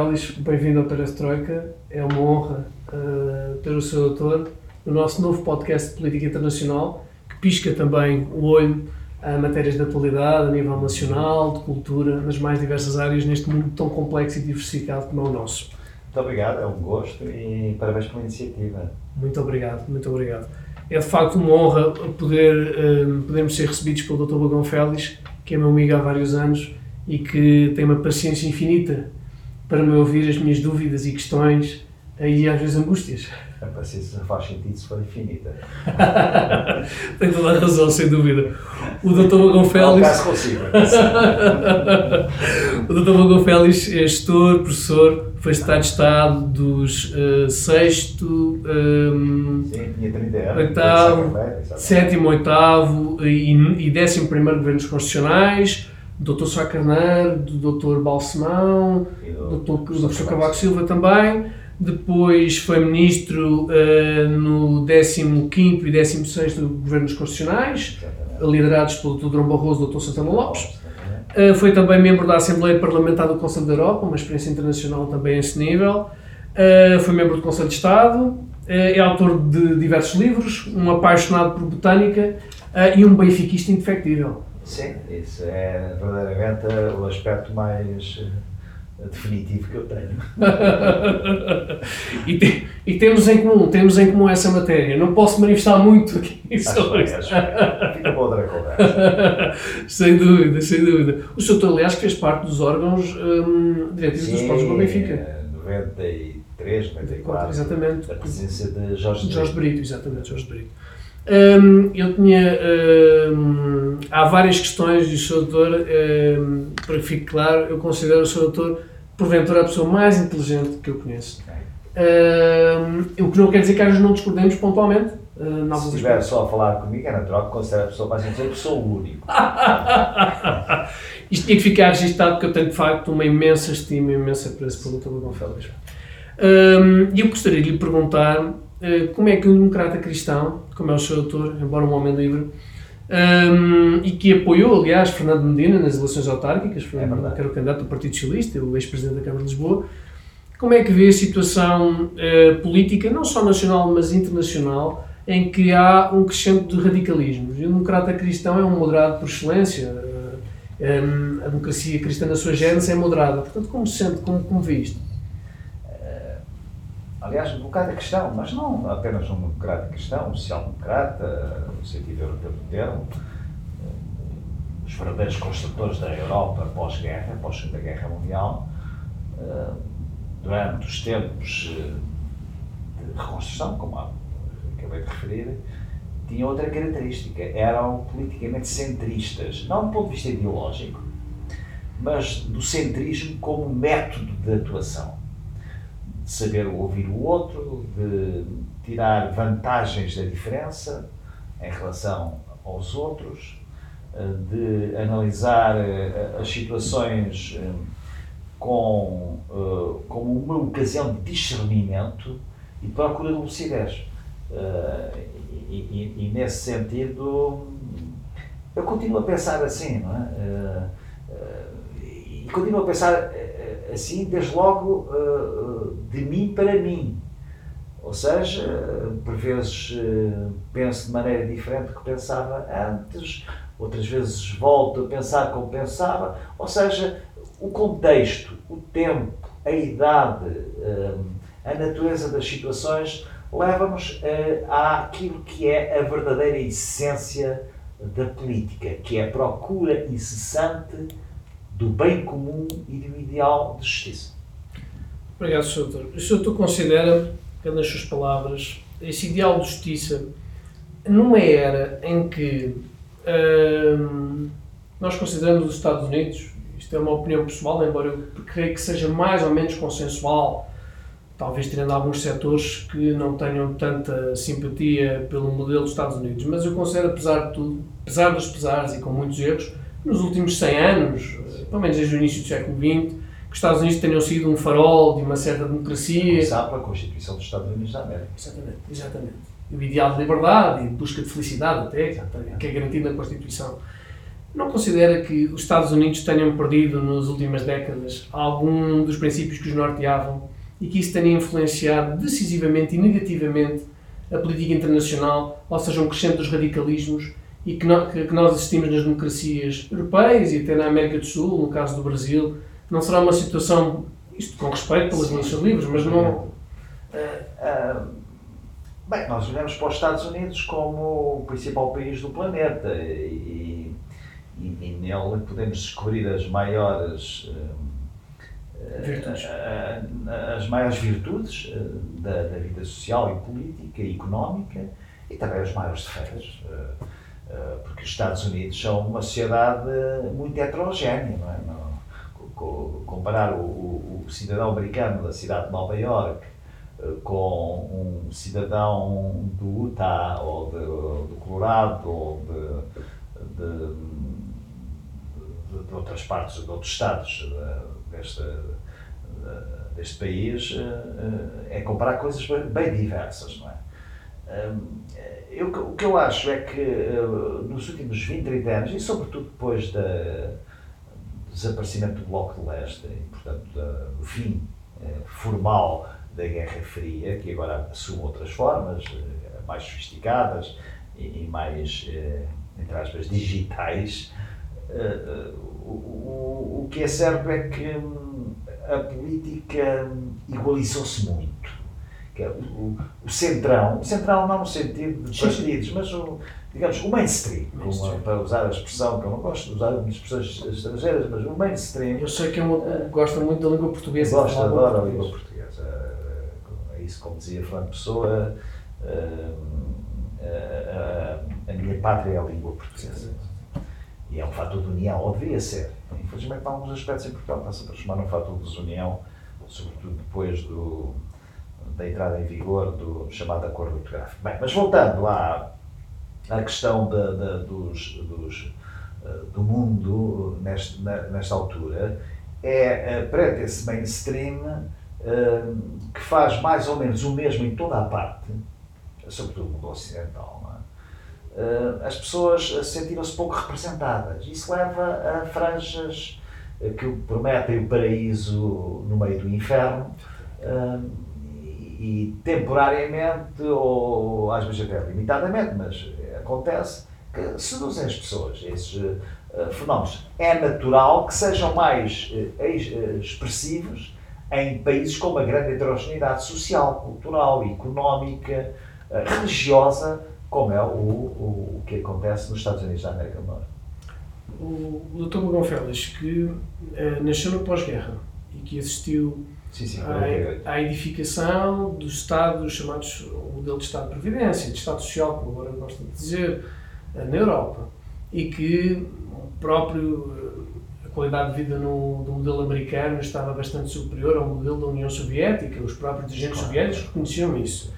Félix, bem-vindo ao Perestroika. É uma honra uh, ter o Sr. Doutor no nosso novo podcast de Política Internacional, que pisca também o olho a matérias de atualidade a nível nacional, de cultura, nas mais diversas áreas, neste mundo tão complexo e diversificado como é o nosso. Muito obrigado, é um gosto e parabéns pela iniciativa. Muito obrigado, muito obrigado. É de facto uma honra poder, uh, podermos ser recebidos pelo Dr. Bagão Félix, que é meu amigo há vários anos e que tem uma paciência infinita para me ouvir as minhas dúvidas e questões e às vezes angústias. A paciência faz sentido se for infinita. tem toda a razão, sem dúvida. O Dr. Bagão Félix. Caso consigo. o Dr. Bagão Félix é gestor, professor, foi secretário de Estado dos uh, sexto, um, Sim, tinha 30 anos, oitavo, sétimo, oitavo e, e décimo primeiro governos constitucionais Dr. Sá Carneiro, do Dr. Balsemão, do, do professor Cavaco Silva também. Depois foi ministro uh, no 15 e 16 Governos Constitucionais, liderados pelo Dr. Dom Barroso e Dr. Santana Lopes. Uh, foi também membro da Assembleia Parlamentar do Conselho da Europa, uma experiência internacional também a esse nível. Uh, foi membro do Conselho de Estado. é autor de diversos livros, um apaixonado por botânica e um benfiquista indefectível. Sim, isso é verdadeiramente o aspecto mais eh, definitivo que eu tenho. e, te, e, temos em comum, temos em comum essa matéria. Não posso manifestar muito aqui sobre isso. Fica para outra conversa. sem dúvida, sem dúvida. O Sr. aliás, fez parte dos órgãos hum, diretivos dos Esportes do Benfica. 93, 94. Exatamente. A presença de Jorge, Jorge Brito. Exatamente, Jorge Brito. Um, eu tinha. Um, há várias questões do Sr. Doutor, um, para que fique claro, eu considero o Sr. Doutor, porventura, a pessoa mais inteligente que eu conheço. o que não quer dizer que às vezes não discordemos pontualmente. Uh, Se estiver só a falar comigo, é natural que considere a pessoa mais inteligente, porque sou o único. Isto tinha que ficar registado, porque eu tenho de facto uma imensa estima, imensa apreço pelo Dr. Félix. E eu gostaria de lhe perguntar como é que um democrata cristão, como é o seu autor, embora um homem livre, um, e que apoiou, aliás, Fernando Medina nas eleições autárquicas, foi, é que era o candidato do Partido Socialista, o ex-presidente da Câmara de Lisboa, como é que vê a situação uh, política, não só nacional, mas internacional, em que há um crescente de radicalismos? E o democrata cristão é um moderado por excelência, uh, um, a democracia cristã na sua gênese é moderada. Portanto, como se sente, como, como vê isto? Aliás, um bocado a questão, mas não apenas um democrata cristão, um social-democrata, no sentido europeu do termo, os verdadeiros construtores da Europa pós-guerra, pós-Segunda Guerra Mundial, durante os tempos eh, de reconstrução, como acabei de referir, tinham outra característica, eram politicamente centristas, não do ponto de vista ideológico, mas do centrismo como método de atuação de saber ouvir o outro, de tirar vantagens da diferença em relação aos outros, eh, de analisar eh, as situações eh, com, como uma ocasião de discernimento e procura de lucidez. E, e, e, nesse sentido, eu continuo a pensar assim, não é? E continuo a pensar assim, desde logo, uh, de mim para mim. Ou seja, por vezes penso de maneira diferente do que pensava antes, outras vezes volto a pensar como pensava. Ou seja, o contexto, o tempo, a idade, a natureza das situações leva-nos àquilo que é a verdadeira essência da política, que é a procura incessante do bem comum e do ideal de justiça. Obrigado, Sr. Doutor. O Sr. Doutor considera, pelas suas palavras, esse ideal de justiça numa era em que hum, nós consideramos os Estados Unidos, isto é uma opinião pessoal, embora eu creio que seja mais ou menos consensual, talvez tendo alguns setores que não tenham tanta simpatia pelo modelo dos Estados Unidos, mas eu considero, apesar de tudo, apesar dos pesares e com muitos erros, nos últimos 100 anos, pelo menos desde o início do século XX, que os Estados Unidos tenham sido um farol de uma certa democracia. Começar pela Constituição dos Estados Unidos da América. Exatamente, exatamente. O ideal de liberdade e busca de felicidade até, exatamente. que é garantido na Constituição. não considera que os Estados Unidos tenham perdido nas últimas décadas algum dos princípios que os norteavam e que isso tenha influenciado decisivamente e negativamente a política internacional, ou seja, um crescente dos radicalismos e que, que nós assistimos nas democracias europeias e até na América do Sul, no caso do Brasil, não será uma situação, isto com respeito pelas nações livres, mas não. Uh, uh, bem, nós olhamos para os Estados Unidos como o principal país do planeta e, e, e nele podemos descobrir as maiores. Uh, Virtudes. as maiores virtudes da, da, vida social e política e económica e também os maiores defeitos. Porque os Estados Unidos são uma sociedade muito heterogénea, não é? comparar o, o, cidadão americano da cidade de Nova York eh, com um cidadão do Utah ou de, do Colorado ou de, de, de, outras partes, de outros estados eh, deste, deste país, eh, é comparar coisas bem diversas, não é? Eu, o que eu acho é que nos últimos 20, 30 anos, e sobretudo depois da desaparecimento do Bloco de Leste e, portanto, o fim eh, formal da Guerra Fria, que agora assume outras formas, eh, mais sofisticadas e, mais, eh, entre aspas, digitais, o, o, que é certo é que hum, a política igualizou-se muito. Que é o, o, centrão, o centrão não no sentido de partidos, mas o, digamos, o mainstream, mainstream. para usar a expressão que eu não gosto de usar expressões estrangeiras, mas o mainstream. Eu sei que é uma, gosta muito da língua portuguesa. Gosto, adoro a língua portuguesa. É isso, como dizia Fernando Pessoa, a, a, a, minha pátria é a língua portuguesa. E é um fator de união, ou devia ser. Infelizmente, há alguns aspectos em Portugal está-se a transformar num fator de desunião, sobretudo depois do, da entrada em vigor do chamado Acordo Ortográfico. Bem, mas voltando à à questão da, da, dos, dos, eh, do mundo neste, nesta altura é para esse mainstream eh, que faz mais ou menos o mesmo em toda a parte, sobretudo no mundo ocidental. É? Eh, as pessoas sentiram-se pouco representadas. Isso leva a franjas que prometem o paraíso no meio do inferno e temporariamente, ou às vezes até limitadamente, mas acontece que seduzem as pessoas, esses uh, fenómenos. É natural que sejam mais uh, expressivos em países com uma grande heterogeneidade social, cultural, económica, uh, religiosa, como é o, o, o, que acontece nos Estados Unidos da América do Norte. O, Dr. Magão Félix, que nasceu no pós-guerra e que assistiu Sim, sim, à, à, edificação dos Estados chamados o modelo de Estado de Previdência, de Estado Social, como agora gosto de dizer, eh, na Europa. E que o próprio, eh, a qualidade de vida no, do modelo americano estava bastante superior ao modelo da União Soviética, os próprios dirigentes claro. soviéticos reconheciam isso.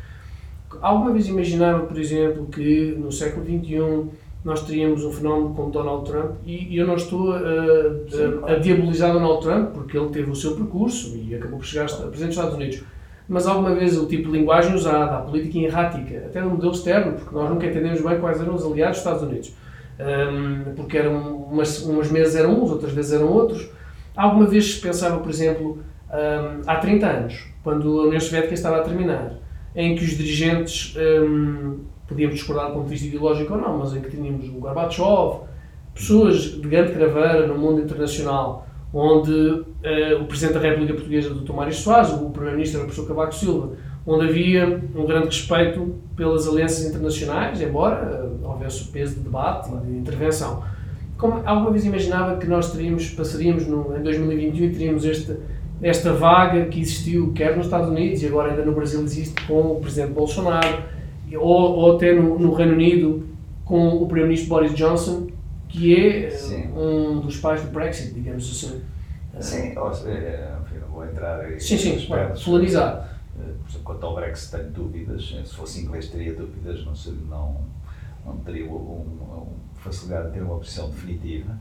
Alguma vez imaginaram, por exemplo, que no século XXI nós teríamos um fenómeno como Donald Trump, e, eu não estou a, a, a, diabolizar Donald Trump, porque ele teve o seu percurso e acabou por chegar a presidente dos Estados Unidos. Mas alguma vez o tipo de linguagem usada, a política errática, até no modelo externo, porque nós nunca entendemos bem quais eram os aliados dos Estados Unidos. Um, porque eram umas, umas meses eram uns, outras vezes eram outros. Alguma vez se pensava, por exemplo, um, há 30 anos, quando a União Soviética estava a terminar, em que os dirigentes um, podíamos discordar do ponto de vista ideológico ou não, mas em que tínhamos o Gorbachev, pessoas de grande craveira no mundo internacional, onde uh, o Presidente da República Portuguesa, Dr. Mário Soares, o Primeiro-Ministro o professor Cavaco Silva, onde havia um grande respeito pelas alianças internacionais, embora uh, houvesse o peso de debate e de intervenção. Como alguma vez imaginava que nós teríamos, passaríamos no, em 2021 e teríamos este, esta vaga que existiu, quer nos Estados Unidos e agora ainda no Brasil existe, com o Presidente Bolsonaro, ou, ou até no, no, Reino Unido com o Primeiro-Ministro Boris Johnson, que é Sim. um dos pais do Brexit, digamos assim. Sim, ou seja, enfim, não vou entrar aí. Sim, sim, polarizado. Quanto ao Brexit, tenho dúvidas. Se fosse inglês, teria dúvidas, não, seria, não, não teria uma um, facilidade de ter uma posição definitiva.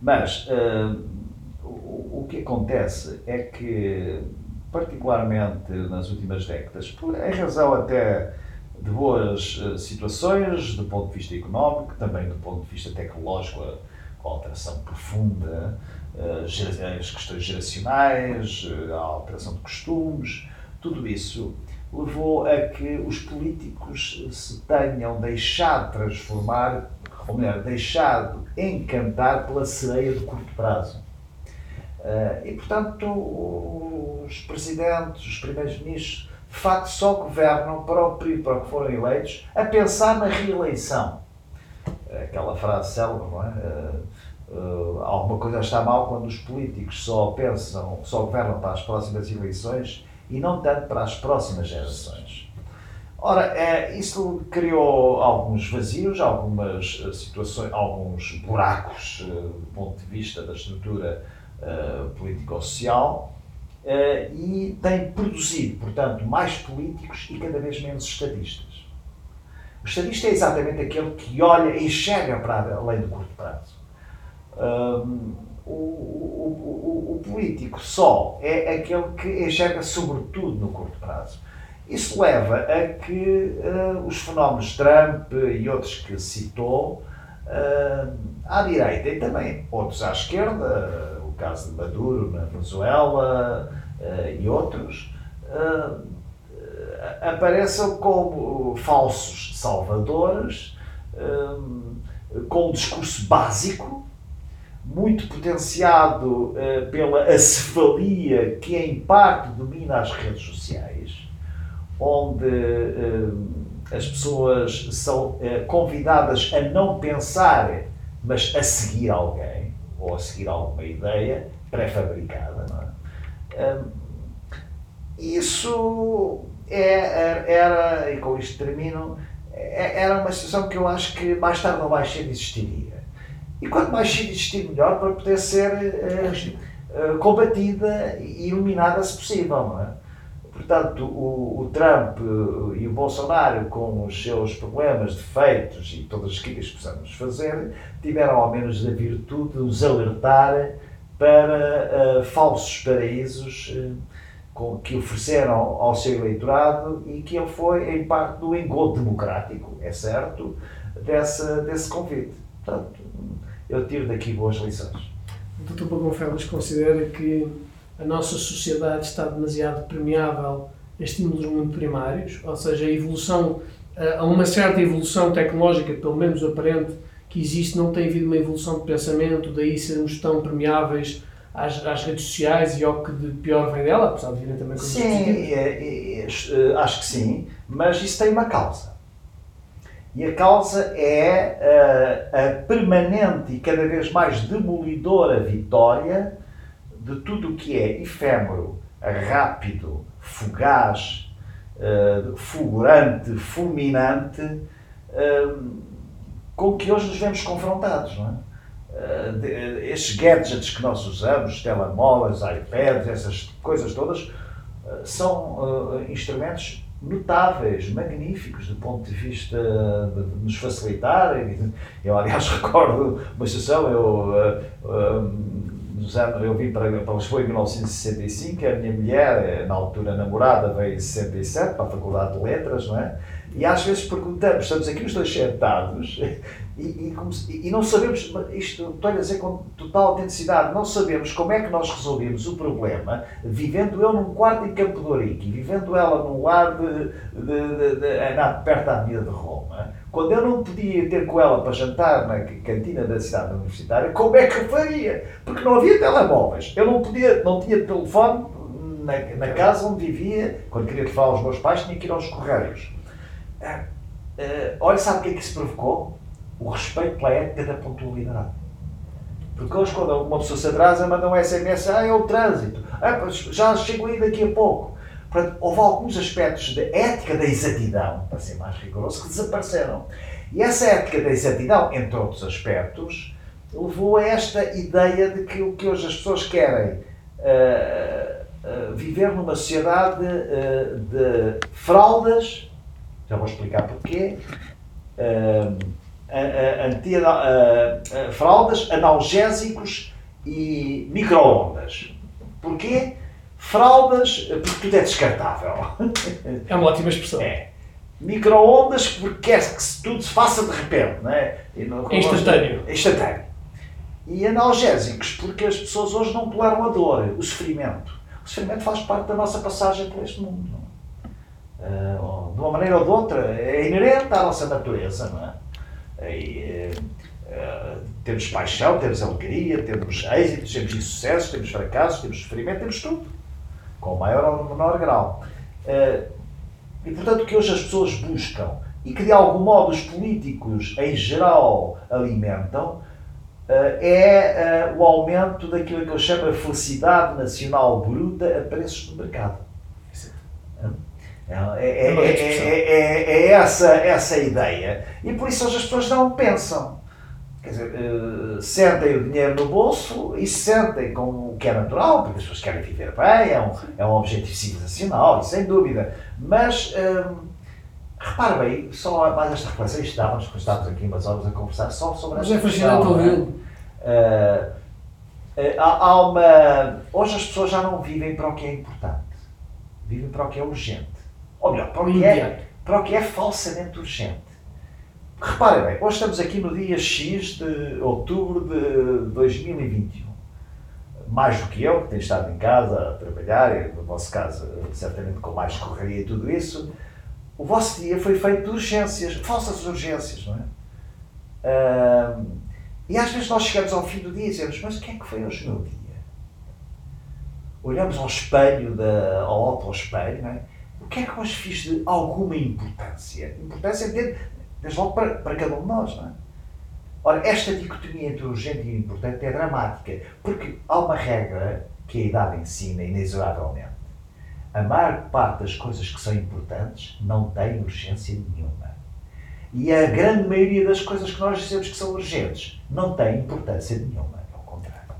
Mas uh, o, o que acontece é que, particularmente nas últimas décadas, em razão até de boas uh, situações do ponto de vista económico, também do ponto de vista tecnológico, com alteração profunda, as questões geracionais, a alteração de costumes, tudo isso levou a que os políticos se tenham deixado transformar, ou melhor, deixado encantar pela sereia de curto prazo. E, portanto, os presidentes, os primeiros ministros, de facto só governam para o período para o que foram eleitos a pensar na reeleição. Aquela frase célebre, não é? Uh, alguma coisa está mal quando os políticos só pensam, só governam para as próximas eleições e não tanto para as próximas gerações. Ora, é, isso criou alguns vazios, algumas situações, alguns buracos uh, do ponto de vista da estrutura uh, político-social uh, e tem produzido, portanto, mais políticos e cada vez menos estadistas. O estadista é exatamente aquele que olha e enxerga para além do curto prazo. Um, o, o, o, o, político só é aquele que enxerga sobretudo no curto prazo. Isso leva a que uh, os fenómenos Trump e outros que citou, uh, à direita e também outros à esquerda, caso de Maduro na Venezuela, uh, e outros, uh, apareçam como falsos salvadores, com um discurso básico, muito potenciado pela acefalia que em parte domina as redes sociais, onde as pessoas são convidadas a não pensar, mas a seguir alguém, ou a seguir alguma ideia pré-fabricada. É? isso é, era, e com isto termino, é, era uma situação que eu acho que mais tarde ou mais cedo existiria. E quanto mais cedo existir, melhor para poder ser uh, uh, combatida e eliminada se possível, é? Portanto, o, o, Trump e o Bolsonaro, com os seus problemas, defeitos e todas as críticas que possamos fazer, tiveram ao menos a virtude de nos alertar para uh, falsos paraísos uh, com, que ofereceram ao seu eleitorado e que ele foi, em parte, do engodo democrático, é certo, dessa, desse convite. Portanto, eu tiro daqui boas lições. Dr. Pagão Félix considera que a nossa sociedade está demasiado permeável a estímulos muito primários, ou seja, a evolução, a uma certa evolução tecnológica, pelo menos aparente, que existe, não tem havido uma evolução de pensamento, daí sermos tão permeáveis às, às redes sociais e ao que de pior vem dela, apesar de virem também coisas Sim, é, é, é, acho que sim, mas isso tem uma causa. E a causa é a, a permanente e cada vez mais demolidora vitória de tudo o que é efêmero, rápido, fugaz, uh, fulgurante, fulminante. Uh, com que hoje nos vemos confrontados. Não é? Uh, estes gadgets que nós usamos, telemóveis, iPads, essas coisas todas, são instrumentos notáveis, magníficos do ponto de vista de, de nos facilitar. Eu, aliás, recordo uma situação, eu, eu vim para, para Lisboa em 1965, a minha mulher, na altura namorada, veio em 67 para a Faculdade de Letras, não é? E às vezes perguntamos, estamos aqui os dois sentados e, e, e, não sabemos, isto estou a dizer com total autenticidade, não sabemos como é que nós resolvemos o problema vivendo eu num quarto em Campo de Ourique, vivendo ela num lar de, de, de, de, perto da Avenida de Roma, quando eu não podia ter com ela para jantar na cantina da cidade universitária, como é que eu faria? Porque não havia telemóveis, eu não podia, não tinha telefone na, na casa onde vivia, quando queria falar aos meus pais, tinha que ir aos correios Uh, olha, sabe o que é que isso provocou? O respeito pela ética da pontualidade. Porque hoje, quando uma pessoa se atrasa, manda um SMS, ah, é o trânsito, ah, já chego aí daqui a pouco. Portanto, houve alguns aspectos da ética da exatidão, para ser mais rigoroso, que desapareceram. E essa ética da exatidão, entre outros aspectos, levou a esta ideia de que o que hoje as pessoas querem uh, uh, viver numa sociedade uh, de fraldas já vou explicar porquê. Anti, fraldas, analgésicos e microondas. Porquê? Fraldas, porque tudo é descartável. É uma ótima expressão. É. Microondas porque quer que tudo se faça de repente, não é? é instantâneo. É instantâneo. E analgésicos, porque as pessoas hoje não toleram a dor, o sofrimento. O sofrimento faz parte da nossa passagem por este mundo. Uh, de uma maneira ou de outra, é inerente à nossa natureza. Não é? E, uh, temos paixão, temos alegria, temos êxitos, temos insucessos, temos fracassos, temos sofrimento, temos tudo. Com maior ou menor grau. Uh, e portanto, o que hoje as pessoas buscam e que de algum modo os políticos em geral alimentam é o aumento daquilo que eu chamo a felicidade nacional bruta a preços do mercado. É, é, é, é, essa, essa ideia. E por isso hoje as pessoas não pensam. Quer dizer, uh, sentem o dinheiro no bolso e sentem como o que é natural, porque as pessoas querem viver bem, é um, é um objetivo civilizacional, sem dúvida. Mas, uh, repare bem, só mais esta reflexão, estávamos, estávamos aqui umas horas a conversar só sobre esta Mas é fascinante ouvi-lo. Uh, há, há uma. Hoje as pessoas já não vivem para o que é importante, vivem para o que é urgente. Ou melhor, para o que é, para o que é falsamente urgente. Reparem bem, hoje estamos aqui no dia X de outubro de 2021. Mais do que eu, que tenho estado em casa a trabalhar, no vosso caso, certamente com mais correria e tudo isso, o vosso dia foi feito de urgências, falsas urgências, não é? e às vezes nós chegamos ao fim do dia e dizemos, mas o que é que foi hoje o meu dia? Olhamos ao espelho, da, ao auto-espelho, não é? o que é que hoje fiz de alguma importância? Importância desde, desde logo para, para cada um de nós, não é? Ora, esta dicotomia entre urgente e importante é dramática, porque há uma regra que a idade ensina inexoravelmente. A maior parte das coisas que são importantes não tem urgência nenhuma. E a grande maioria das coisas que nós dizemos que são urgentes não tem importância nenhuma, ao contrário.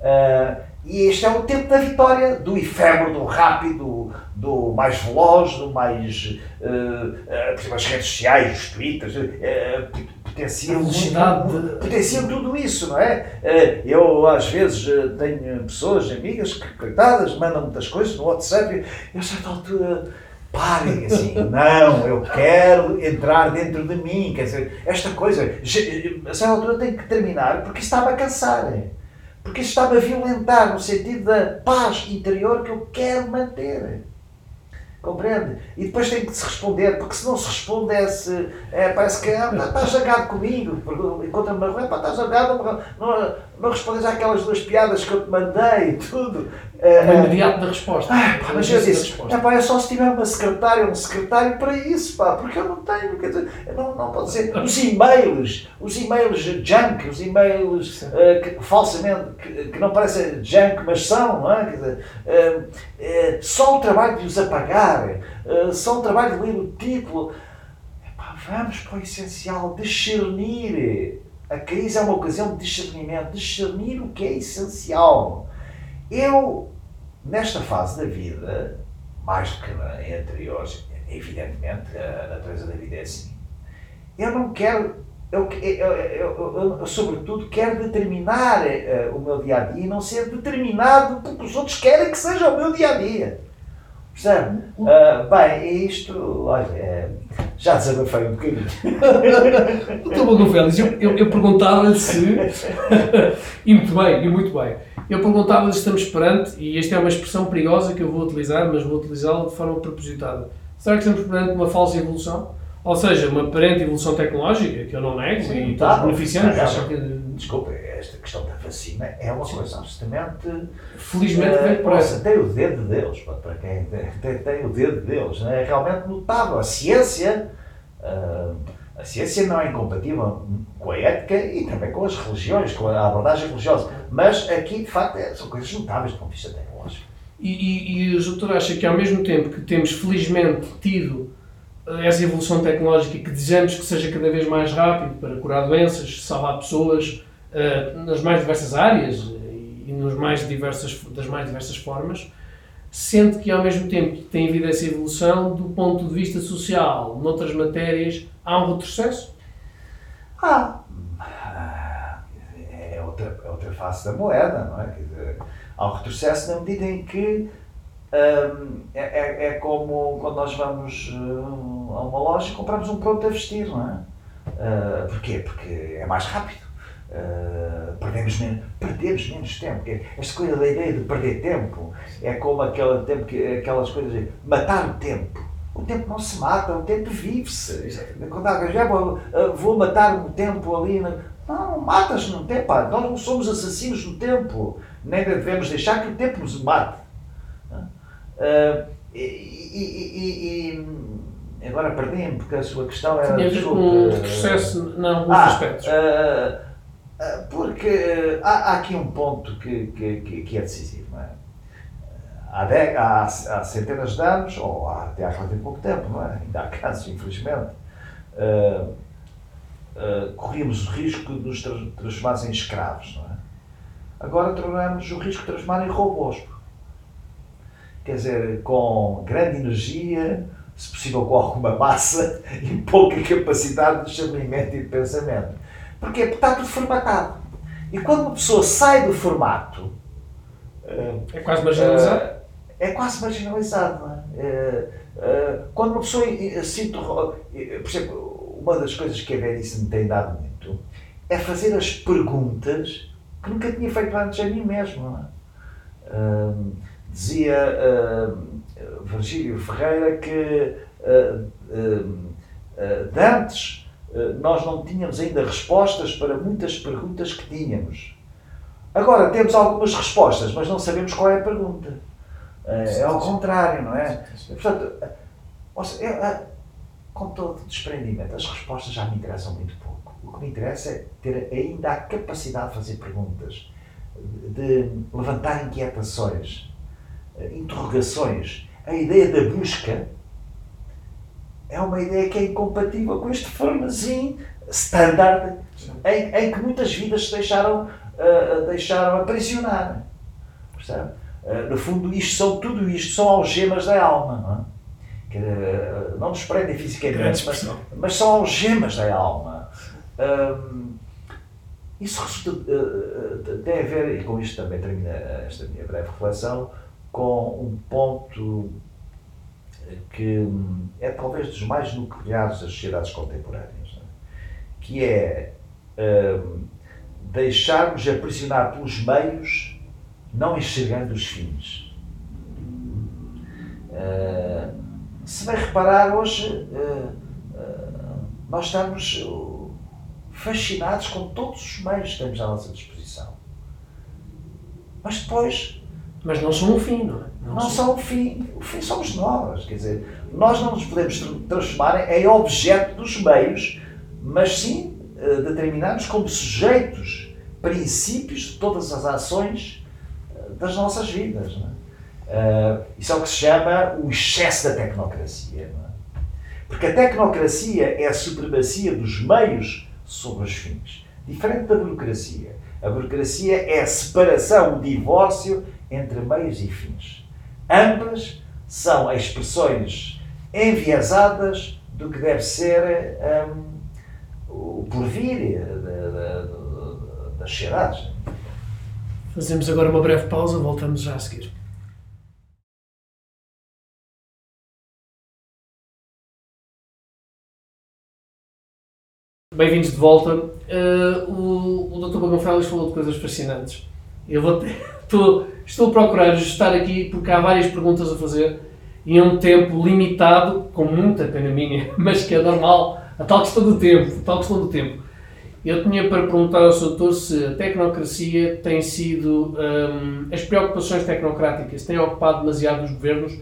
Uh, e este é o tempo da vitória, do efêmero, do rápido, do mais veloz, do mais. Uh, uh, as redes sociais, os twitters, uh, potenciam, muito, potenciam tudo isso, não é? Eu, às vezes, tenho pessoas, amigas, que, coitadas, mandam muitas coisas no WhatsApp e, a certa altura. Parem assim, não, eu quero entrar dentro de mim. Quer dizer, esta coisa, a certa altura tem que terminar porque estava a cansar porque isso está-me a violentar no sentido da paz interior que eu quero manter. Compreende? E depois tem que se responder, porque se não se respondesse, é, parece que ah, está zangado comigo, encontra-me na rua, está zangado, não, não, respondes àquelas duas piadas que eu te mandei e tudo. É imediato da resposta. Ah, pá, mas eu disse, é, pá, é só se tiver uma secretária ou um secretário para isso, pá, porque eu não tenho, quer dizer, não, não pode ser. Os e-mails, os e-mails junk, os e-mails uh, que, falsamente, que, que, não parecem junk, mas são, não é? Quer dizer, uh, uh, só o trabalho de os apagar, só o trabalho de ler o título. Epá, vamos para o essencial, discernir. A crise é uma ocasião de discernimento, discernir o que é essencial. Eu, nesta fase da vida, mais do que em anteriores, evidentemente, a natureza da vida é assim. Eu não quero, eu, eu, eu, eu sobretudo, quero determinar uh, o meu dia a dia e não ser determinado porque os outros querem que seja o meu dia a dia. Percebe? Uh, bem, isto, olha, é, já desabafei um bocadinho. Doutor Mago Félix, eu, eu, eu perguntava-lhe se. e muito bem, e muito bem. Eu perguntava-lhe se estamos perante, e esta é uma expressão perigosa que eu vou utilizar, mas vou utilizá-la de forma propositada. Será que estamos perante uma falsa evolução? Ou seja, uma aparente evolução tecnológica, que eu não nego, Sim, e todos tá, beneficiamos. Desculpa, esta questão da vacina é uma coisa absolutamente. Felizmente uh, por essa. Tem o dedo de Deus, para quem tem, tem, o dedo de Deus. É realmente notável. A ciência. Uh, a ciência não é incompatível com a ética e também com as religiões, com a abordagem religiosa. Mas aqui, de facto, é, são coisas notáveis do ponto de vista tecnológico. E, e, e o doutor acha que, ao mesmo tempo que temos, felizmente, tido eh, essa evolução tecnológica que desejamos que seja cada vez mais rápido para curar doenças, salvar pessoas, uh, nas mais diversas áreas e nos mais diversas, das mais diversas formas, sente que ao mesmo tempo que tem havido essa evolução, do ponto de vista social, noutras matérias, há um retrocesso? Ah, é outra, é outra face da moeda, não é? Quer dizer, há um retrocesso na medida em que hum, é, é, é, como quando nós vamos uh, a uma loja e compramos um pronto a vestir, não é? Uh, porquê? Porque é mais rápido. Uh, perdemos menos, perdemos menos tempo. Esta coisa da ideia de perder tempo é como aquela tempo que, aquelas coisas de matar o tempo. O tempo não se mata, o tempo vive-se. Quando alguém já vou, vou matar o tempo ali. Não, matas no tempo. Nós não somos assassinos do tempo. Nem devemos deixar que o tempo nos mate. Uh, e, e, e, agora perdi-me, porque a sua questão era. Tinha a ver com o processo em alguns ah, aspectos. Uh, porque há, há, aqui um ponto que, que, que é decisivo. É? Há, de, há, há, centenas de anos, ou há, até há relativamente pouco tempo, não é? ainda há casos, infelizmente, corríamos o risco de nos transformar em escravos. Não é? Agora tornamos o risco de transformar em robôs quer dizer, com grande energia, se possível com alguma massa e pouca capacidade de discernimento e de pensamento. Porquê? Porque está tudo formatado. E quando uma pessoa sai do formato. É quase marginalizado? Uh, é quase marginalizado. Não é? Uh, quando uma pessoa se Por exemplo, uma das coisas que a velhice me tem dado muito é fazer as perguntas que nunca tinha feito antes a mim mesmo. É? Dizia Virgílio Ferreira que uh, uh, de antes nós não tínhamos ainda respostas para muitas perguntas que tínhamos. Agora temos algumas respostas, mas não sabemos qual é a pergunta. É ao contrário, não é? Portanto, com todo desprendimento, as respostas já me interessam muito pouco. O que me interessa é ter ainda a capacidade de fazer perguntas, de levantar inquietações, interrogações, a ideia da busca é uma ideia que é incompatível com este formazinho standard em, em, que muitas vidas se deixaram, uh, deixaram aprisionar. Percebe? Uh, no fundo, isto são, tudo isto são algemas da alma. Não, é? que, uh, não nos prendem fisicamente, mas, mas, são algemas da alma. isso resulta, tem a ver, e com isto também termina esta minha breve reflexão, com um ponto que é talvez dos mais nucleares das sociedades contemporâneas, é? que é um, deixarmos aprisionar pelos meios, não enxergando os fins. Uh, se bem reparar, hoje uh, uh, nós estamos fascinados com todos os meios que temos à nossa disposição. Mas depois mas não são o fim, não é? Não, são o fim. O fim somos nós. Quer dizer, nós não nos podemos transformar em objeto dos meios, mas sim uh, determinarmos como sujeitos, princípios de todas as ações uh, das nossas vidas. É? uh, isso é o que se chama o excesso da tecnocracia. É? Porque a tecnocracia é a supremacia dos meios sobre os fins. Diferente da burocracia. A burocracia é a separação, o divórcio entre meios e fins. Ambas são expressões enviesadas do que deve ser um, o porvir das sociedades. Fazemos agora uma breve pausa, voltamos já a seguir. Bem-vindos de volta. Uh, o, o Dr. Bagão Félix falou de coisas fascinantes. Eu vou estou, estou a procurar ajustar aqui porque há várias perguntas a fazer e é um tempo limitado, com muita pena minha, mas que é normal, a tal questão do tempo, a tal questão do tempo. Eu tinha para perguntar ao Sr. Doutor se a tecnocracia tem sido, hum, as preocupações tecnocráticas têm ocupado demasiado os governos,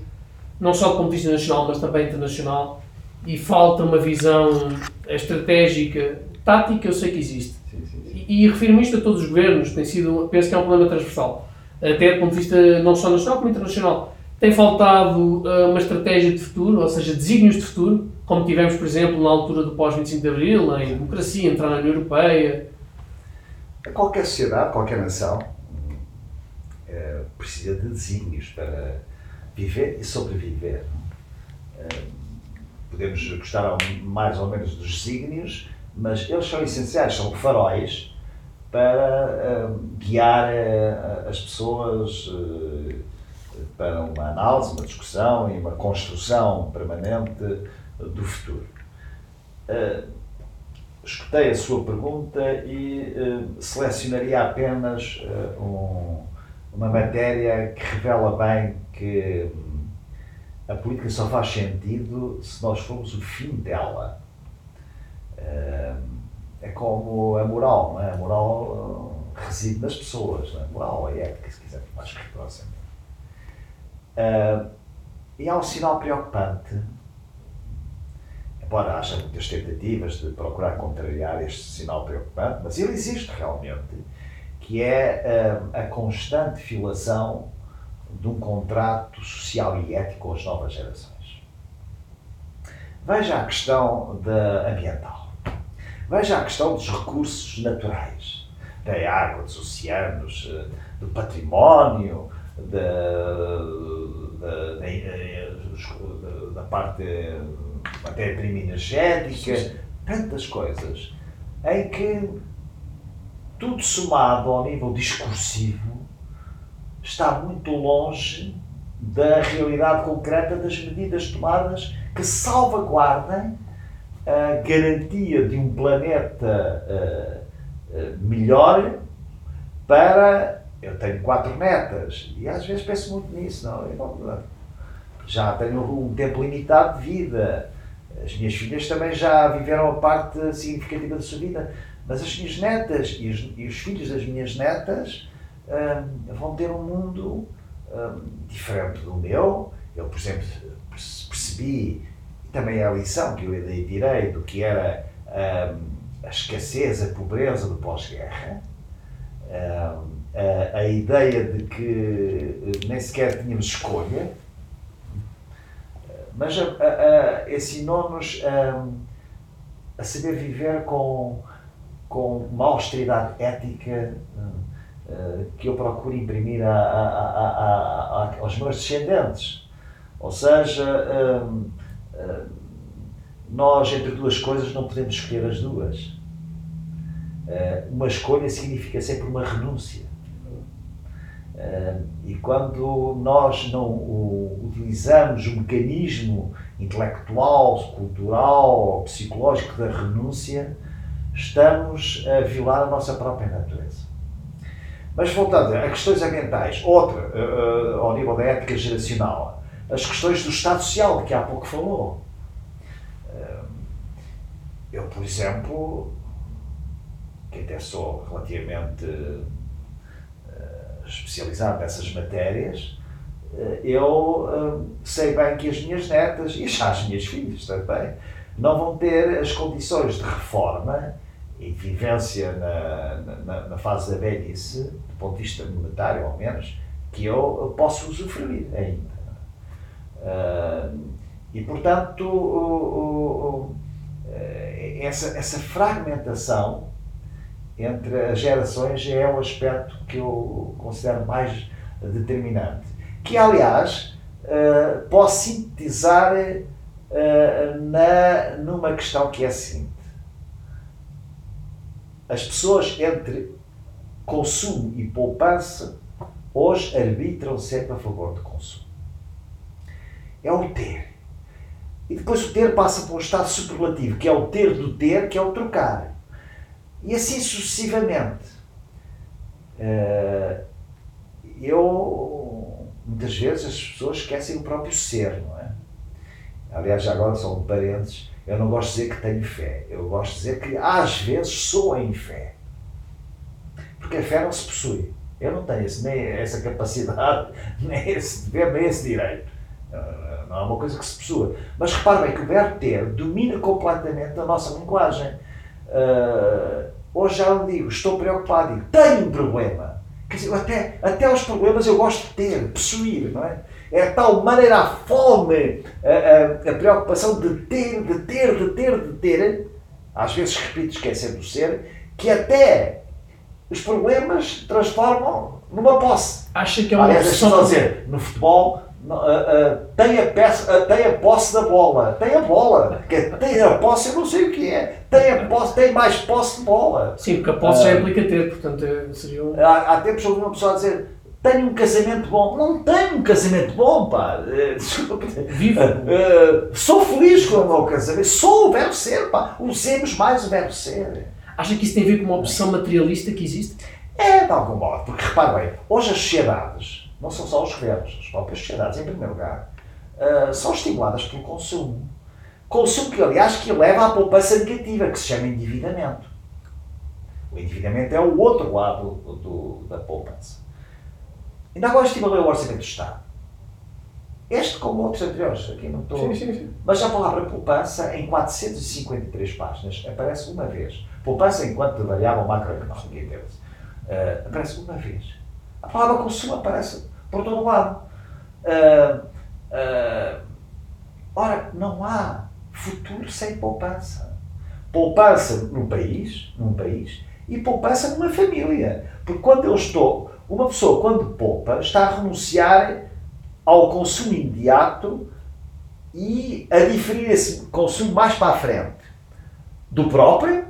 não só do ponto de vista nacional, mas também internacional, e falta uma visão estratégica, tática, eu sei que existe. Sim, sim, sim. E, e refiro-me isto a todos os governos, tem sido, penso que é um problema transversal até do ponto de vista não só nacional como internacional. Tem faltado uh, uma estratégia de futuro, ou seja, desígnios de futuro, como tivemos, por exemplo, na altura do pós-25 de Abril, em democracia, entrar na União Europeia. Qualquer sociedade, qualquer nação é, precisa de desígnios para viver e sobreviver. É, podemos gostar mais ou menos dos desígnios, mas eles são essenciais, são faróis para uh, guiar uh, as pessoas uh, para uma análise, uma discussão e uma construção permanente do futuro. escutei a sua pergunta e selecionaria apenas um, uma matéria que revela bem que hum, a política só faz sentido se nós formos o fim dela. Uh, é como a moral, não é? A moral reside nas pessoas, não é? A moral, é ética, se quiser, mais rigorosamente. e há um sinal preocupante embora haja muitas tentativas de procurar contrariar este sinal preocupante, mas ele existe realmente, que é a, eh, a constante filação de um contrato social e ético com as novas gerações. Veja a questão da ambiental. Veja a questão dos recursos naturais, da água, dos oceanos, eh, do património, da, da, da, da parte matéria-prima energética, tantas coisas, em que tudo somado ao nível discursivo está muito longe da realidade concreta das medidas tomadas que salvaguardem a garantia de um planeta uh, uh, melhor para. Eu tenho quatro metas e às vezes penso muito nisso, não? Eu já tenho um tempo limitado de vida as minhas filhas também já viveram a parte significativa da sua vida, mas as minhas netas e os, e os filhos das minhas netas hum, vão ter um mundo hum, diferente do meu. Eu, por exemplo, percebi, também a lição que eu lhe direi do que era hum, a escassez, a pobreza do pós-guerra, hum, a, a ideia de que nem sequer tínhamos escolha mas a, a, ensinou-nos a, saber viver com, com uma austeridade ética uh, que eu procuro imprimir a, a, aos meus descendentes. Ou seja, uh, nós entre duas coisas não podemos escolher as duas. uma escolha significa sempre uma renúncia. E quando nós não utilizamos o mecanismo intelectual, cultural, psicológico da renúncia, estamos a violar a nossa própria natureza. Mas voltando a questões ambientais, outra, ao nível da ética geracional, as questões do Estado Social, que há pouco falou. Eu, por exemplo, que até sou relativamente especializado nessas matérias, eh, eu eh, sei bem que as minhas netas, e já as minhas filhas também, não vão ter as condições de reforma e vivência na, na, na fase da velhice, do ponto de vista monetário, ao menos, que eu posso usufruir ainda. E, portanto, essa, essa fragmentação entre as gerações é o aspecto que eu considero mais determinante. Que, aliás, uh, posso sintetizar uh, na, numa questão que é a seguinte: as pessoas entre consumo e poupança hoje arbitram sempre a favor do consumo. É o ter. E depois o ter passa para um estado superlativo, que é o ter do ter, que é o trocar. E assim sucessivamente. Eh, eu, muitas vezes, as pessoas esquecem o próprio ser, não é? Aliás, agora são parentes, eu não gosto de dizer que tenho fé, eu gosto de dizer que às vezes sou em fé. Porque a fé não se possui. Eu não tenho esse, nem essa capacidade, nem esse dever, nem esse direito. Não é uma coisa que se possua. Mas repare bem que o verbo ter domina completamente a nossa linguagem. Uh, hoje já não digo, estou preocupado, digo, tenho um problema. Quer dizer, até, até os problemas eu gosto de ter, possuir, não é? É de tal maneira a fome, a, a, a, preocupação de ter, de ter, de ter, de ter, às vezes repito, esquecer do ser, que até os problemas transformam numa posse. Acha que é uma Aliás, deixa-me dizer, no futebol Uh, uh, tem, a peça, uh, tem a posse da bola. Tem a bola. Que é, tem a posse, eu não sei o que é. Tem a posse, tem mais posse de bola. Sim, porque a posse já implica ter, portanto é, seria um... há, há tempos ouvi uma pessoa a dizer tenho um casamento bom. Não tenho um casamento bom, pá. Eh. Vivo. Sou feliz com o meu casamento. Sou o verbo ser, pá. Usemos mais o verbo ser. Acha que isso tem a ver com uma opção materialista que existe? É, de algum modo. Porque, repare bem, hoje as sociedades, não são só os governos, as próprias sociedades, em primeiro lugar, uh, são estimuladas pelo consumo. Consumo que, aliás, que leva à poupança negativa, que se chama endividamento. O endividamento é o outro lado do, da poupança. Ainda agora ler o Orçamento do Estado. Este, como outros anteriores, aqui não estou. Sim, sim, sim. Mas a palavra poupança, em 453 páginas, aparece uma vez. Poupança enquanto variável macroeconómica. Uh, aparece uma vez. A palavra consumo aparece por todo lado. Uh, uh, ora, não há futuro sem poupança. Poupança no país, num país, e poupança numa família. Porque quando eu estou, uma pessoa quando poupa, está a renunciar ao consumo imediato e a diferir esse consumo mais para a frente do próprio,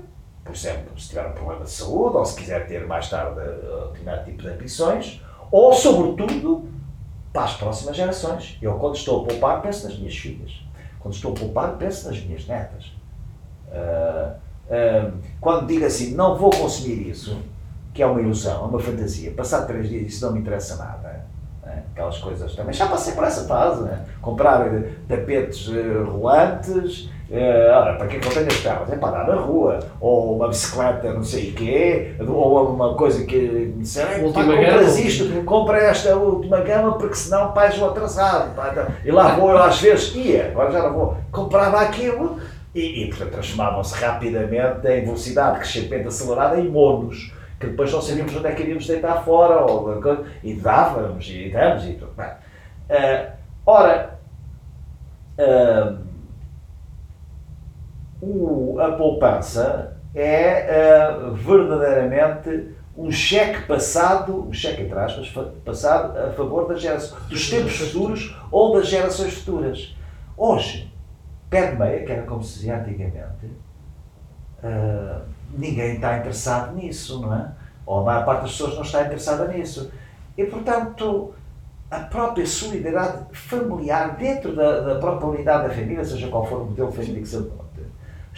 por exemplo, se tiver um problema de saúde ou se quiser ter mais tarde determinado tipo de ambições, ou sobretudo para as próximas gerações. Eu quando estou a poupar penso nas minhas filhas. Quando estou a poupar penso nas minhas netas. Uh, quando digo assim, não vou consumir isso, que é uma ilusão, é uma fantasia, passar três dias isso não me interessa nada. Né? Aquelas coisas também. Já passei por essa fase. Né? Comprar eh, tapetes uh, rolantes. Uh, ora, para que é tenho as pernas? É para andar na rua. Ou uma bicicleta, não sei o quê. Ou uma coisa que disseram: compras isto, compra esta última gama, porque senão vais atrasado. Pá. Então, e lá vou eu às vezes, ia, agora já não vou. Comprava aquilo e, e portanto, transformavam-se rapidamente em velocidade crescente acelerada em monos, que depois não sabíamos onde é que iríamos deitar fora, ou, e dávamos, e damos, e tudo. Uh, ora, uh, o, a poupança é uh, verdadeiramente um cheque passado, um cheque entre aspas, passado a favor das gerações, dos tempos futuros ou das gerações futuras. Hoje, pé de meia, que era como se dizia antigamente, uh, ninguém está interessado nisso, não é? Ou a maior parte das pessoas não está interessada nisso. E, portanto, a própria solidariedade familiar dentro da, da própria unidade da família, seja qual for o modelo família que se adote,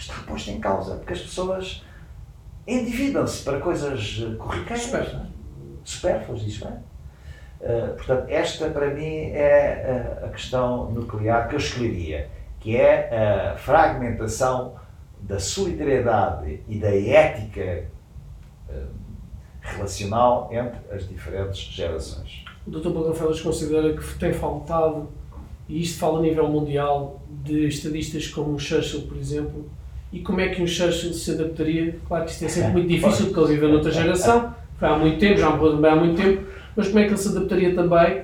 está posta em causa, porque as pessoas endividam-se para coisas corriqueiras, supérfluas, diz bem. Uh, portanto, esta para mim é a, a questão nuclear que eu escolheria que é a fragmentação da solidariedade e da ética eh, relacional entre as diferentes gerações. O Dr. Bagafelas considera que tem faltado, e isto fala a nível mundial, de estadistas como o Churchill, por exemplo, e como é que um Churchill se adaptaria? Claro que isto é sempre muito difícil porque ele viveu noutra geração, foi há muito tempo, já morreu também há muito tempo, mas como é que ele se adaptaria também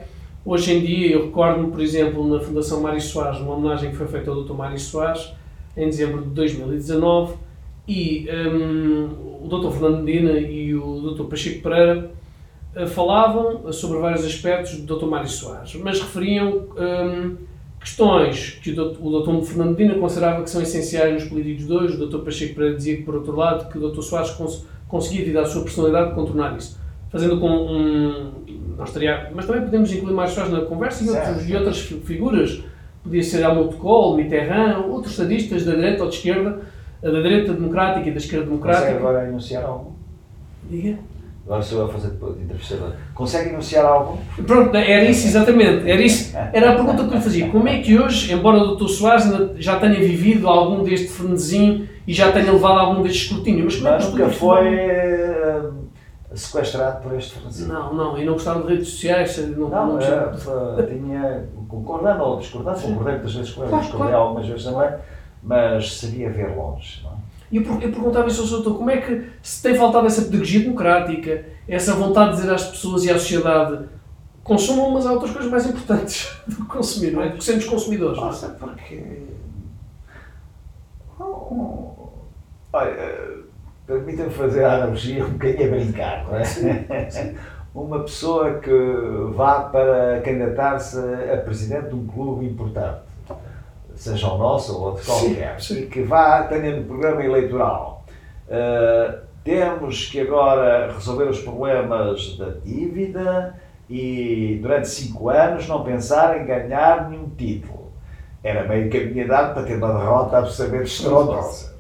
Hoje em dia, eu recordo-me, por exemplo, na Fundação Mário Soares, uma homenagem que foi feita ao Dr. Mário Soares, em dezembro de 2019, e um, o Dr. Fernando Medina e o Dr. Pacheco Pereira uh, falavam sobre vários aspectos do Dr. Mário Soares, mas referiam um, questões que o Dr. Fernando Medina considerava que são essenciais nos políticos de hoje, o Dr. Pacheco Pereira dizia que, por outro lado, que o Dr. Soares cons conseguia, devido à sua personalidade, contornar isso. Fazendo com um, não estaria, mas também podemos incluir mais pessoas na conversa e, outros, e outras figuras. Podia ser Helmut Kohl, Mitterrand, outros estadistas da direita ou de esquerda, da direita democrática e da esquerda democrática. Consegue agora enunciar algo? Diga. Agora sou eu a fazer de entrevistador. Consegue enunciar algo? Pronto, era isso exatamente. Era, isso, era a pergunta que eu fazia. Como é que hoje, embora o Dr. Soares já tenha vivido algum deste frenesim e já tenha levado algum deste escrutínio, mas como é que nunca foi sequestrado por este francês. Não, não, e não gostava de redes sociais. Não, não, não era, tinha, concordando ou discordando, concordei muitas vezes com ele, discordei algumas vezes também, mas sabia ver longe. Não é? E eu, eu perguntava isso ao doutor, como é que se tem faltado essa pedagogia democrática, essa vontade de dizer às pessoas e à sociedade consumam, mas há outras coisas mais importantes do que consumir, não é? Porque sermos consumidores. Nossa, porque... Olha, permitam-me fazer a analogia um bocadinho a brincar, não é? Uma pessoa que vá para candidatar-se a presidente de um clube importante, seja o nosso ou outro qualquer, sim, sim. e que vá, tenha no programa eleitoral, uh, temos que agora resolver os problemas da dívida, e durante cinco anos não pensar em ganhar nenhum título. Era meio caminhado para ter uma derrota absolutamente estrondosa.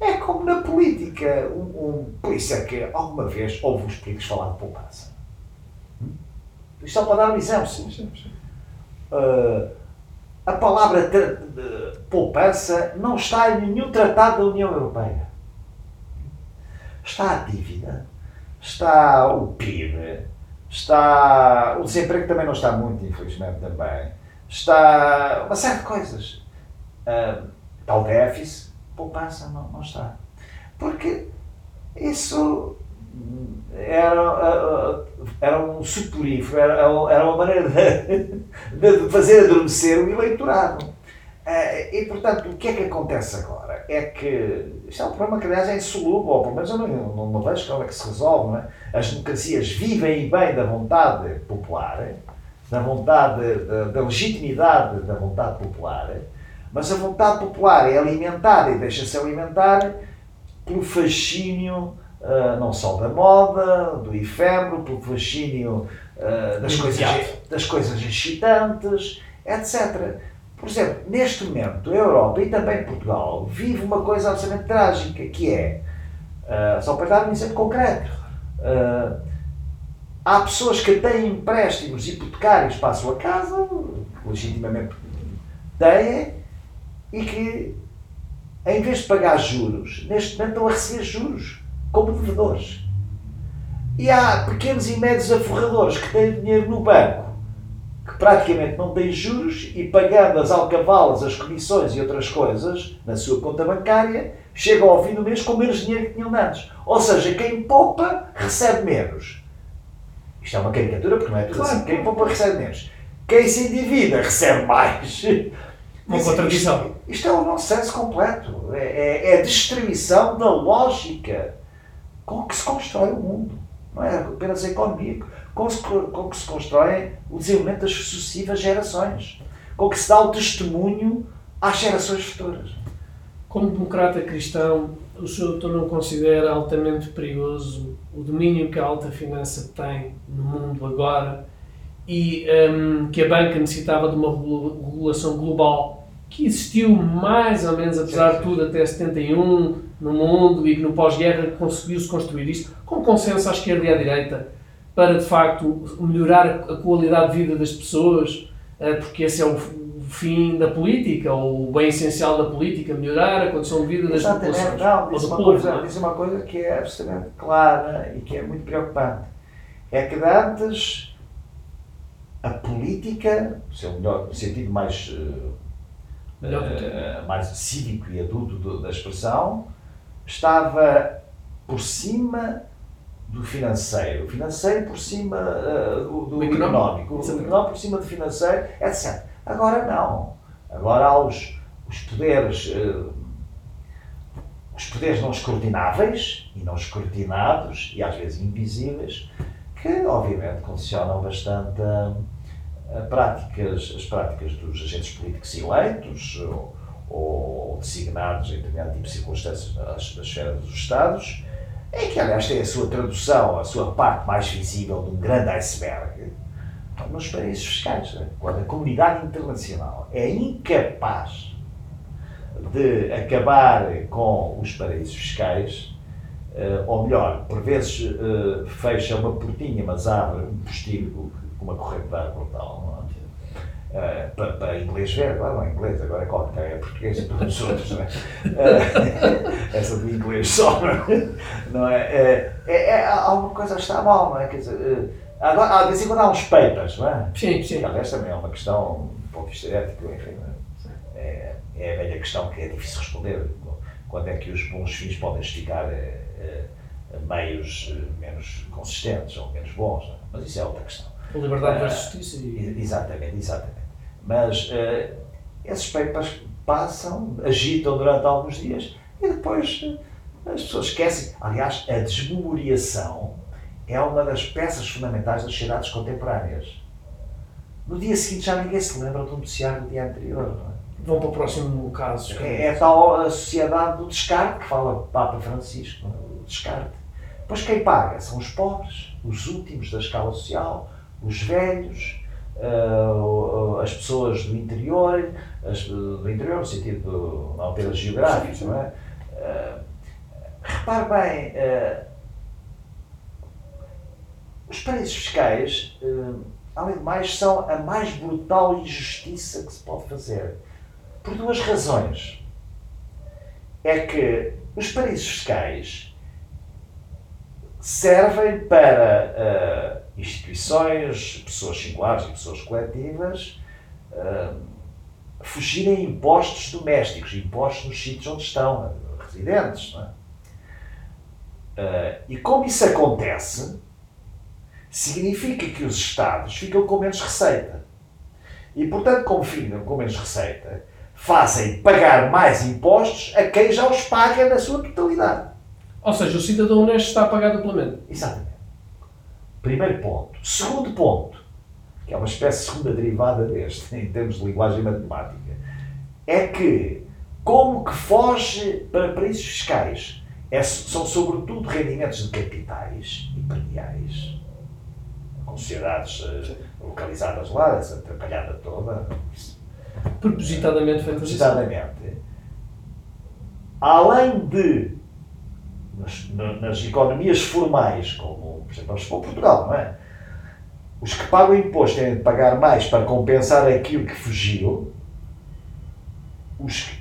É como na política. Um, um, por isso é que alguma vez houve os políticos falar de poupança. Hum? Isto só para dar um exemplo. Sim, sim, sim. Uh, a palavra poupança não está em nenhum tratado da União Europeia. Está a dívida, está o PIB, está. O desemprego também não está muito, infelizmente, também. Está uma série de coisas. Uh, está o déficit, poupança não, não está. Porque isso era, era um suplífero, era, era uma maneira de, de fazer adormecer o eleitorado. Eh, e, portanto, o que é que acontece agora? É que isto é um problema que, aliás, é insolúvel, ou pelo menos eu não, não, não vejo como é que se resolve. É? As democracias vivem bem da vontade popular, da vontade, da, da legitimidade da vontade popular, mas a vontade popular é alimentada e deixa-se alimentar pelo fascínio uh, não só da moda, do efêmero, pelo fascínio uh, das, coisas, das coisas excitantes, etc. Por exemplo, neste momento, a Europa e também Portugal vive uma coisa absolutamente trágica, que é, uh, só para dar um exemplo concreto, há pessoas que têm empréstimos hipotecários para a sua casa, legitimamente têm, e que, em vez de pagar juros, neste momento estão a receber juros como devedores. E há pequenos e médios aforradores que têm dinheiro no banco, que praticamente não têm juros e pagando as alcavalas, as comissões e outras coisas na sua conta bancária, chegam ao fim do mês com menos dinheiro que tinham antes. Ou seja, quem poupa recebe menos. Isto é uma caricatura porque não é tudo claro. assim. Quem poupa recebe menos. Quem se endivida recebe mais. Uma contradição. Isto, isto, é um nonsense completo. É, é, é a destruição da lógica com que se constrói o mundo. Não é apenas a economia. Com, que se constrói o desenvolvimento das sucessivas gerações. Com que se dá o testemunho às gerações futuras. Como democrata cristão, o senhor não considera altamente perigoso o domínio que a alta finança tem no mundo agora e um, que a banca necessitava de uma regulação global que existiu mais ou menos, apesar de tudo, até 71 no mundo e que no pós-guerra conseguiu-se construir isto com consenso à esquerda e à direita para, de facto, melhorar a qualidade de vida das pessoas, eh, porque esse é o fim da política, ou o bem essencial da política, melhorar a condição de vida das Exatamente. populações. Não, diz uma, coisa, diz uma coisa que é absolutamente clara e que é muito preocupante. É que antes a política, seu melhor, no sentido mais uh, uh, mais cívico e adulto da expressão, estava por cima do financeiro, o financeiro por cima uh, do, do económico, o económico por cima do financeiro, etc. Agora não. Agora há os, os poderes, uh, os poderes não escrutináveis e não escrutinados e às vezes invisíveis, que obviamente condicionam bastante práticas, as práticas dos agentes políticos eleitos ou, ou designados em determinado tipo de circunstâncias na, na esfera dos Estados, em que, aliás, tem a sua tradução, a sua parte mais visível de um grande iceberg nos paraísos fiscais. Né? Quando a comunidade internacional é incapaz de acabar com os paraísos fiscais, eh, ou melhor, por vezes eh, fecha uma portinha, mas abre um postilho com uma corrente de ar brutal. Uh, para, para inglês ver, agora não é inglês, agora é qualquer, é português e todos os outros, não é? Uh, essa do inglês só, não é? é, é, é alguma coisa está mal, não é? Quer dizer, uh, agora, há, de vez em quando há uns papers, não é? Sim, sim. Aliás, também é uma questão um pouco estética, enfim, é? é? é, a velha questão que é difícil responder. Quando é que os bons fins podem esticar meios menos consistentes ou menos bons, é? mas isso é outra questão. Liberdade versus justiça. E... Exatamente, exatamente. Mas uh, esses papers passam, agitam durante alguns dias e depois uh, as pessoas esquecem. Aliás, a desmemoriação é uma das peças fundamentais das sociedades contemporâneas. No dia seguinte já ninguém se lembra do noticiário do dia anterior. Não é? Vão para o próximo caso. É, é tal a sociedade do descarte que fala Papa Francisco, é? o descarte. Pois quem paga são os pobres, os últimos da escala social, os velhos, uh, as pessoas do interior, as, do interior no sentido não apenas geográfico, não é? Uh, repare bem, uh, os paraísos fiscais, além de mais, são a mais brutal injustiça que se pode fazer. Por duas razões. É que os paraísos fiscais servem para uh, instituições, pessoas singulares e pessoas coletivas uh, fugirem impostos domésticos, impostos nos sítios onde estão residentes. É? Uh, e como isso acontece, significa que os Estados ficam com menos receita. E, portanto, como ficam com menos receita, fazem pagar mais impostos a quem já os paga na sua totalidade. Ou seja, o cidadão honesto está a pagar duplamente. Exatamente. Primeiro ponto. Segundo ponto, que é uma espécie de segunda derivada deste, em termos de linguagem matemática, é que, como que foge para paraísos fiscais, é, são sobretudo rendimentos de capitais e prediais, com sociedades uh, localizadas lá, essa atrapalhada toda. Propositadamente feito Propositadamente. Além de, nas, nas, economias formais, como, por exemplo, vamos Portugal, não é? Os que pagam imposto têm de pagar mais para compensar aquilo que fugiu. Os,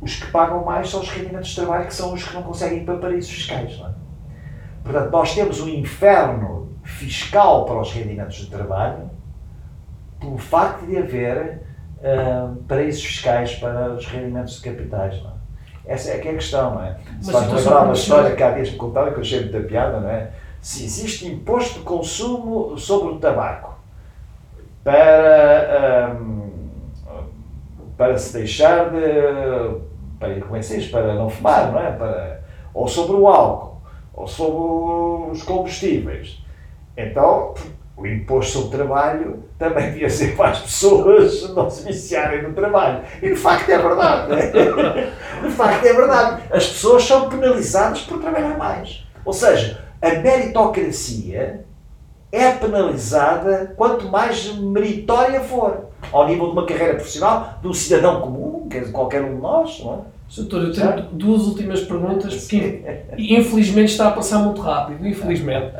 os que pagam mais são os rendimentos de trabalho, que são os que não conseguem ir para paraísos fiscais. Não é? Portanto, nós temos um inferno fiscal para os rendimentos de trabalho pelo facto de haver uh, paraísos fiscais para os rendimentos de capitais. Não é? Essa é que é a questão, não é? Se faz lembrar uma história que há dias me contaram que eu achei muita piada, não é? Se existe imposto de consumo sobre o tabaco para, um, para se deixar de. Para, como é que para não fumar, não é? Para, ou sobre o álcool, ou sobre os combustíveis. Então, o imposto sobre o trabalho também devia ser para as pessoas não se viciarem no trabalho. E de facto é verdade. De facto é verdade. As pessoas são penalizadas por trabalhar mais. Ou seja, a meritocracia é penalizada quanto mais meritória for. Ao nível de uma carreira profissional, de um cidadão comum, qualquer um de nós, não é? Doutor, eu tenho duas últimas perguntas, porque infelizmente está a passar muito rápido, infelizmente.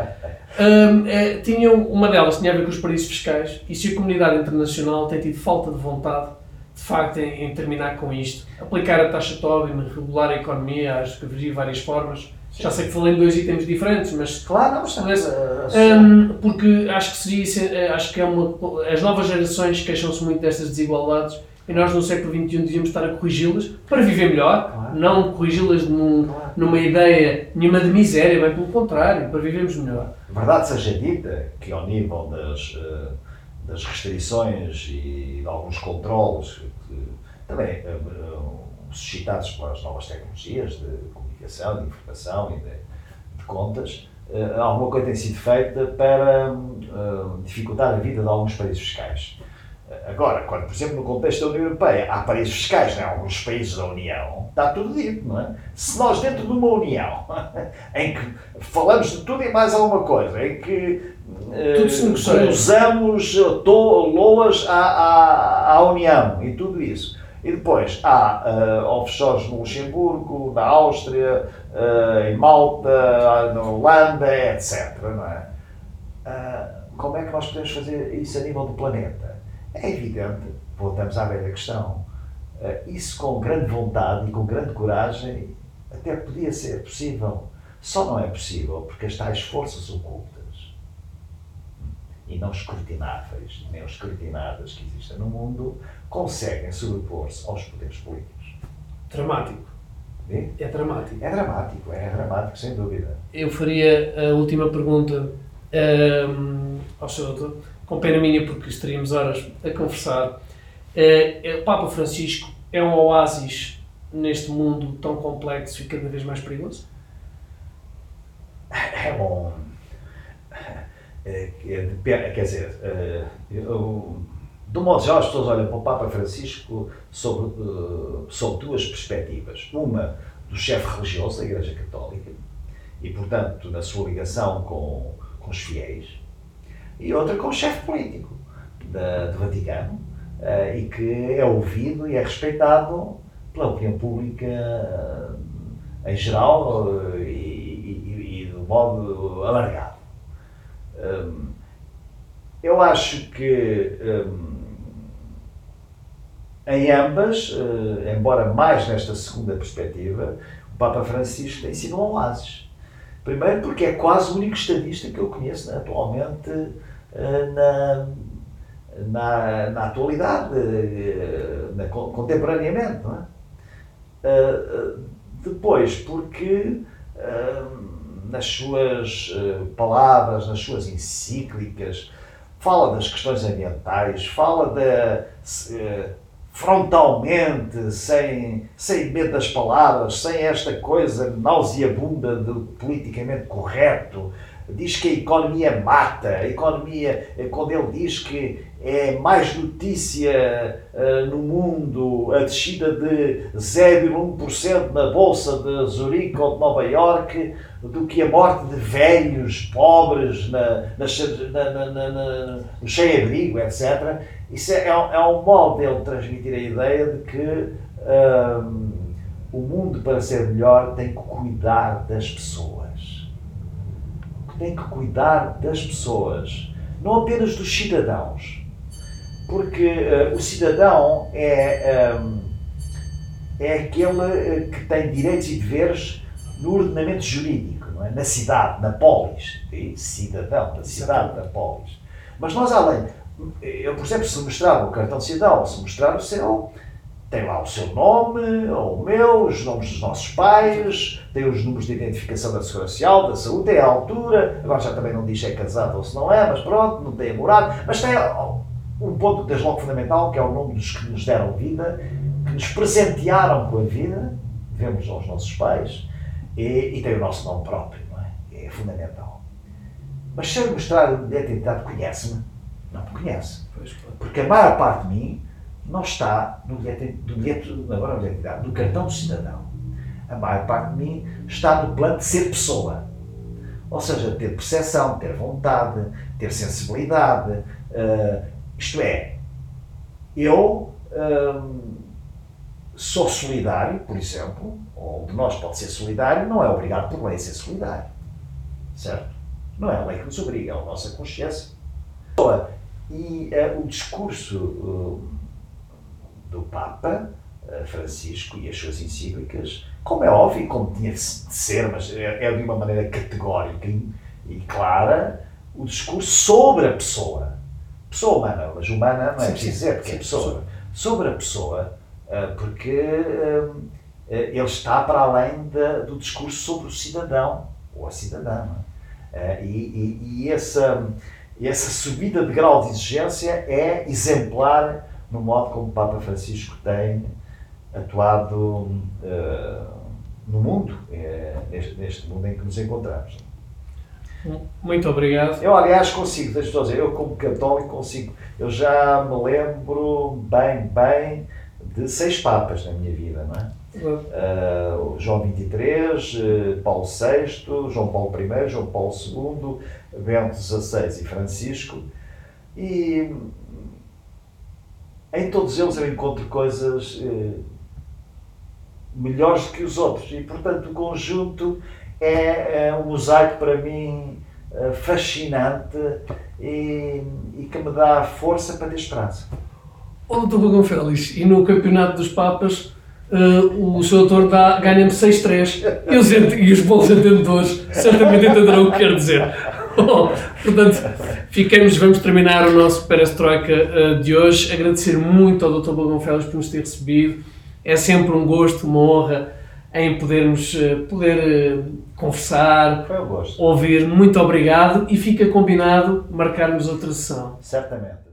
Um, é, tinham, uma delas tinha a ver com os paraísos fiscais e se a comunidade internacional tem tido falta de vontade, de facto, em, em terminar com isto, aplicar a taxa Tobin, regular a economia, acho que haveria várias formas. Sim. Já sei que falei em dois itens diferentes, mas claro, não, mas, um, porque acho que seria, eh, acho que é uma, as novas gerações queixam-se muito destas desigualdades e nós no século XXI devíamos estar a corrigi-las para viver melhor, claro. não corrigi-las num, claro. numa ideia nenhuma de miséria, bem pelo contrário, para vivermos melhor. Verdade seja dita que ao nível das, eh, das restrições e de alguns controles, também eh, suscitados pelas novas tecnologias de comunicação, de informação e de, de contas, eh, alguma coisa tem sido feita para dificultar a vida de alguns países fiscais. Agora, quando, por exemplo, no contexto da União Europeia há paraísos fiscais em alguns países da União, está tudo dito, não é? Se nós, dentro de uma União, em que falamos de tudo e mais alguma coisa, em que uh, usamos loas à, à, à, União e tudo isso, e depois há uh, offshores no Luxemburgo, na Áustria, uh, em Malta, na Holanda, etc. Não é? Uh, como é que nós podemos fazer isso a nível do planeta? É evidente, voltamos à velha questão, eh, isso com grande vontade e com grande coragem até podia ser possível. Só não é possível porque as tais forças ocultas e não escrutináveis, nem escrutinadas que existem no mundo, conseguem sobrepor-se aos poderes políticos. Dramático. E? É dramático. É dramático, é dramático, sem dúvida. Eu faria a última pergunta um, ehm, ao Sr. Doutor com pena minha, porque estaríamos horas a conversar. Uh, o Papa Francisco é um oásis neste mundo tão complexo e cada vez mais perigoso? É bom. É, quer dizer, eu, de um modo geral, as pessoas olham para o Papa Francisco sobre, sobre duas perspectivas. Uma do chefe religioso da Igreja Católica e, portanto, na sua ligação com, com os fiéis, e outra com o chefe político da, do Vaticano uh, e que é ouvido e é respeitado pela opinião pública uh, em geral uh, e, e, e, do modo alargado. Um, eu acho que um, em ambas, embora mais nesta segunda perspectiva, o Papa Francisco tem sido um oásis. Primeiro porque é quase o único estadista que eu conheço né, atualmente na, na, na atualidade, eh, na, contemporaneamente. Não é? Uh, depois, porque uh, nas suas palavras, nas suas encíclicas, fala das questões ambientais, fala frontalmente, sem, sem medo das palavras, sem esta coisa nauseabunda do politicamente correto, diz que a economia mata, a economia, quando ele diz que é mais notícia uh, no mundo a descida de 0,1% na Bolsa de Zurique ou de Nova Iorque do que a morte de velhos, pobres, na, na, na, na no cheio-abrigo, etc. Isso é, é um modo dele transmitir a ideia de que um, o mundo, para ser melhor, tem que cuidar das pessoas. Tem que cuidar das pessoas, não apenas dos cidadãos porque uh, o cidadão é, um, ehm, é aquele eh, que tem direitos e deveres no ordenamento jurídico, não é? na cidade, na polis. cidadão, da cidade, da polis. Mas nós, além, eu, por exemplo, se mostrar o cartão cidadão, se mostrar o seu, tem lá o seu nome, ou o meu, os nomes dos nossos pais, tem os números de identificação da Segurança Social, da saúde, tem a altura, agora já também não diz se é casado ou se não é, mas pronto, não tem a morada, mas tem um ponto desde logo fundamental, que é o nome dos que nos deram vida, que nos presentearam com a vida, devemos aos nossos pais, e, e tem o nosso nome próprio, não é? É fundamental. Mas se eu mostrar de identidade, conhece-me? Não me conhece. Porque a maior parte de mim não está no bilhete, do bilhete, agora no bilhete no cartão do cidadão. A maior parte de mim está no plano de ser pessoa. Ou seja, ter percepção, ter vontade, ter sensibilidade, uh, isto é, eu hum, sou solidário, por exemplo, ou de nós pode ser solidário, não é obrigado por lei a ser solidário. Certo? Não é a lei que nos obriga, é a nossa consciência. E uh, o discurso uh, do Papa uh, Francisco e as suas encíclicas, como é óbvio, como tinha de ser, mas é, é de uma maneira categórica e, clara, o discurso sobre a pessoa pessoa humana, mas humana não é preciso dizer, porque é pessoa. Sobre a pessoa, eh, porque eh, eh, ele está para além do discurso sobre o cidadão ou a cidadã. E, e, e essa, essa subida de grau de exigência é exemplar no modo como o Papa Francisco tem atuado uh, no mundo, neste, neste mundo em que nos encontramos. Muito obrigado. Eu, aliás, consigo, eu dizer, eu como católico consigo, eu já me lembro bem, bem de seis papas na minha vida, não é? Uh, João XXIII, uh, Paulo VI, João Paulo I, João Paulo II, Bento XVI e Francisco. E em todos eles eu encontro coisas uh, melhores do que os outros. E, portanto, o conjunto é, é um mosaico para mim eh, fascinante e, e, que me dá força para ter esperança. Ô, doutor Bagão Félix, e no Campeonato dos Papas uh, o seu doutor ganha-me 6-3 e os, os bons entendedores certamente entenderão o que quero dizer. Portanto, ficamos, vamos terminar o nosso Perestroika uh, de hoje. Agradecer muito ao Dr. Bagão Félix por nos ter recebido. É sempre um gosto, uma honra em podermos eh, poder eh, conversar, ouvir. Muito obrigado e fica combinado marcarmos outra sessão. Certamente.